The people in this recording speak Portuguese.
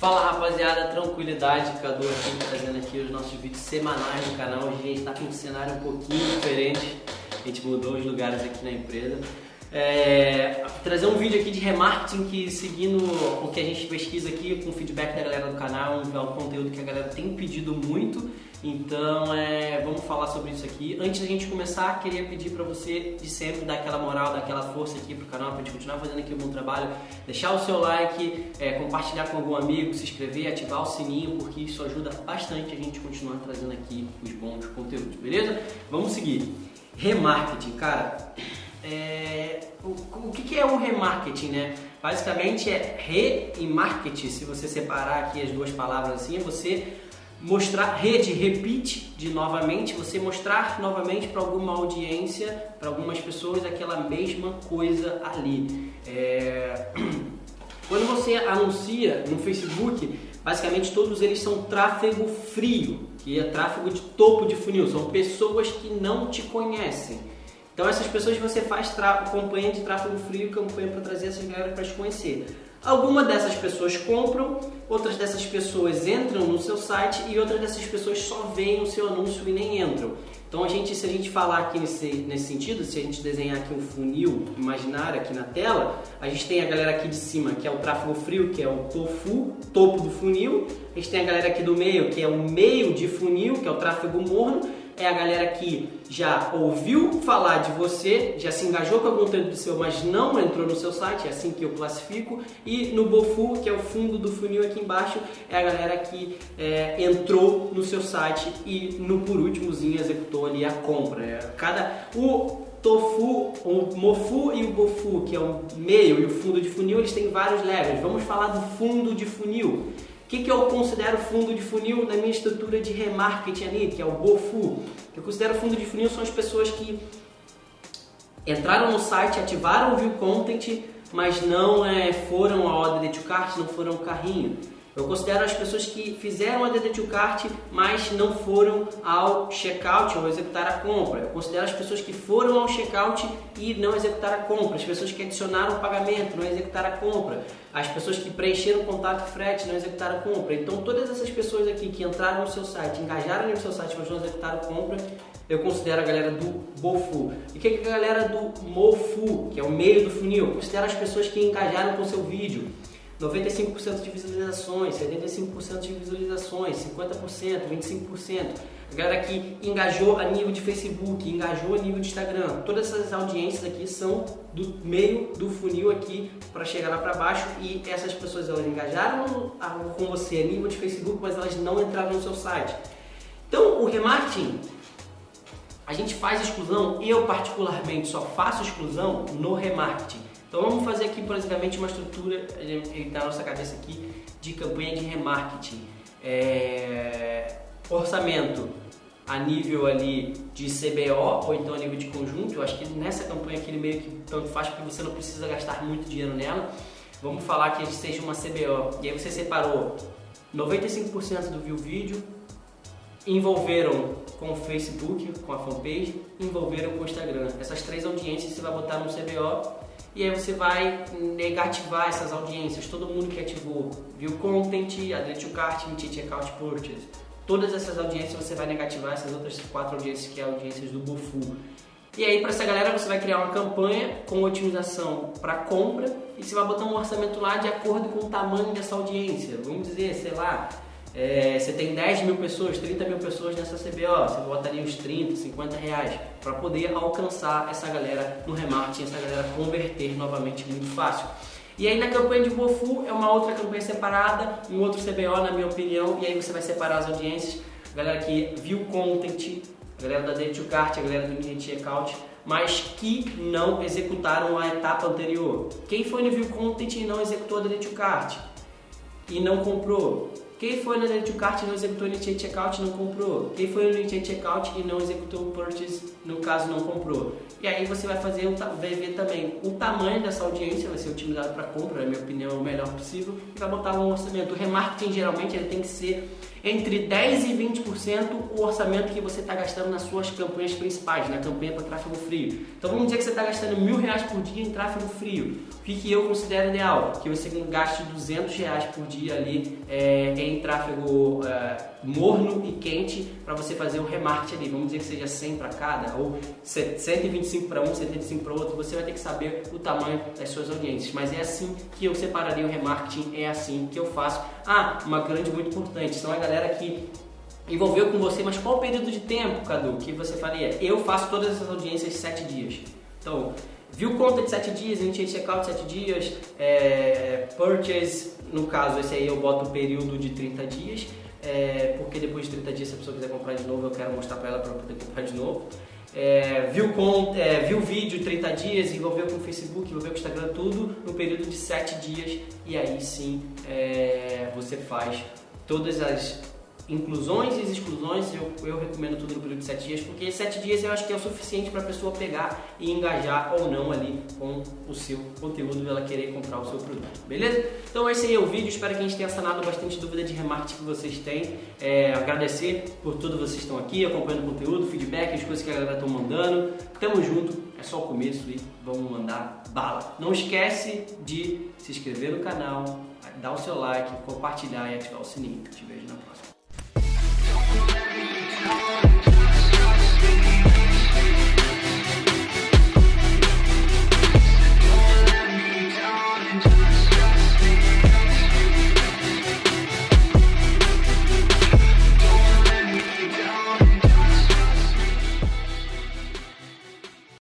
Fala rapaziada, tranquilidade, Cadu aqui trazendo aqui os nossos vídeos semanais no canal. Hoje a gente está com um cenário um pouquinho diferente, a gente mudou os lugares aqui na empresa. É, trazer um vídeo aqui de remarketing que seguindo o que a gente pesquisa aqui com o feedback da galera do canal, é um conteúdo que a galera tem pedido muito. Então é, vamos falar sobre isso aqui. Antes da gente começar, queria pedir para você de sempre dar aquela moral, dar aquela força aqui pro canal para a gente continuar fazendo aqui um bom trabalho. Deixar o seu like, é, compartilhar com algum amigo, se inscrever, ativar o sininho, porque isso ajuda bastante a gente continuar trazendo aqui os bons conteúdos, beleza? Vamos seguir. Remarketing, cara. É, o, o que, que é o remarketing, né? Basicamente é re e marketing, se você separar aqui as duas palavras assim, é você mostrar rede, repeat de novamente, você mostrar novamente para alguma audiência, para algumas pessoas aquela mesma coisa ali. É... Quando você anuncia no Facebook, basicamente todos eles são tráfego frio, que é tráfego de topo de funil, são pessoas que não te conhecem. Então essas pessoas você faz campanha de tráfego frio, campanha para trazer essas galera para te conhecer. Algumas dessas pessoas compram, outras dessas pessoas entram no seu site e outras dessas pessoas só veem o seu anúncio e nem entram. Então a gente, se a gente falar aqui nesse, nesse sentido, se a gente desenhar aqui um funil imaginário aqui na tela, a gente tem a galera aqui de cima que é o tráfego frio, que é o tofu, topo do funil. A gente tem a galera aqui do meio, que é o meio de funil, que é o tráfego morno é a galera que já ouviu falar de você, já se engajou com algum conteúdo seu, mas não entrou no seu site, é assim que eu classifico. E no Bofu, que é o fundo do funil aqui embaixo, é a galera que é, entrou no seu site e no por últimozinho executou ali a compra. É, cada o tofu, o mofu e o bofu, que é o meio e o fundo de funil, eles têm vários levels. Vamos falar do fundo de funil que, que eu considero fundo de funil na minha estrutura de remarketing ali, que é o BOFU? Eu considero fundo de funil são as pessoas que entraram no site, ativaram o view content, mas não é, foram a order to cart, não foram o carrinho. Eu considero as pessoas que fizeram a DD to Cart, mas não foram ao checkout ou executar a compra. Eu considero as pessoas que foram ao checkout e não executaram a compra. As pessoas que adicionaram o pagamento, não executaram a compra. As pessoas que preencheram o contato frete, não executaram a compra. Então, todas essas pessoas aqui que entraram no seu site, engajaram no seu site, mas não executaram a compra, eu considero a galera do BOFU. E o que é a galera do MOFU, que é o meio do funil? Eu considero as pessoas que engajaram com o seu vídeo 95% de visualizações, 75% de visualizações, 50%, 25%. A galera que engajou a nível de Facebook, engajou a nível de Instagram. Todas essas audiências aqui são do meio do funil aqui para chegar lá para baixo e essas pessoas elas engajaram com você a nível de Facebook, mas elas não entraram no seu site. Então, o remarketing a gente faz exclusão, eu particularmente só faço exclusão no remarketing. Então vamos fazer aqui basicamente uma estrutura da nossa cabeça aqui de campanha de remarketing. É, orçamento a nível ali de CBO ou então a nível de conjunto. Eu acho que nessa campanha aqui ele meio que tanto faz porque você não precisa gastar muito dinheiro nela. Vamos falar que seja uma CBO e aí você separou 95% do view vídeo, envolveram com o Facebook, com a fanpage, envolveram com o Instagram. Essas três audiências você vai botar no CBO e aí você vai negativar essas audiências. Todo mundo que ativou view content, add to cart, checkout purchase. Todas essas audiências você vai negativar essas outras quatro audiências que é audiências do Bufu. E aí para essa galera você vai criar uma campanha com otimização para compra e você vai botar um orçamento lá de acordo com o tamanho dessa audiência. Vamos dizer, sei lá, é, você tem 10 mil pessoas, 30 mil pessoas nessa CBO, você botaria uns 30, 50 reais para poder alcançar essa galera no remarketing, essa galera converter novamente muito fácil. E aí na campanha de Bofu é uma outra campanha separada, um outro CBO na minha opinião, e aí você vai separar as audiências, a galera que viu content, a galera da Date to Cart, a galera do Mini Checkout, mas que não executaram a etapa anterior. Quem foi no View Content e não executou a Date to Cart e não comprou, Quem foi Add to Cart e não executou o Initiate Checkout não comprou. Quem foi no Initiate Checkout e não executou o Purchase, no caso, não comprou. E aí você vai fazer, vai ver também o tamanho dessa audiência, vai ser otimizado para compra, na minha opinião, é o melhor possível, e vai botar um orçamento. O remarketing geralmente ele tem que ser entre 10 e 20% o orçamento que você está gastando nas suas campanhas principais, na campanha para tráfego frio. Então vamos dizer que você está gastando mil reais por dia em tráfego frio. O que, que eu considero ideal? Que você gaste 200 reais por dia ali é, em tráfego é, morno e quente para você fazer o remarketing ali. Vamos dizer que seja 100 para cada ou 125 para um, 75 para outro. Você vai ter que saber o tamanho das suas audiências. Mas é assim que eu separaria o remarketing, é assim que eu faço. Ah, uma grande muito importante. São a galera que envolveu com você, mas qual o período de tempo, Cadu, que você faria? Eu faço todas essas audiências 7 dias. Então, viu conta de 7 dias, initiate checkout 7 dias, é, purchase, no caso esse aí eu boto o período de 30 dias, é, porque depois de 30 dias se a pessoa quiser comprar de novo eu quero mostrar para ela para poder comprar de novo. É, viu, conta, é, viu vídeo 30 dias, envolveu com o Facebook, envolveu com o Instagram, tudo no período de 7 dias e aí sim é, você faz todas as inclusões e exclusões, eu, eu recomendo tudo no período de 7 dias, porque 7 dias eu acho que é o suficiente para a pessoa pegar e engajar ou não ali com o seu conteúdo ela querer comprar o seu produto, beleza? Então esse aí é o vídeo, espero que a gente tenha sanado bastante dúvida de remarketing que vocês têm, é, agradecer por tudo vocês estão aqui, acompanhando o conteúdo, feedback, as coisas que a galera estão mandando, tamo junto, é só o começo e vamos mandar bala. Não esquece de se inscrever no canal, dar o seu like, compartilhar e ativar o sininho. Te vejo na próxima.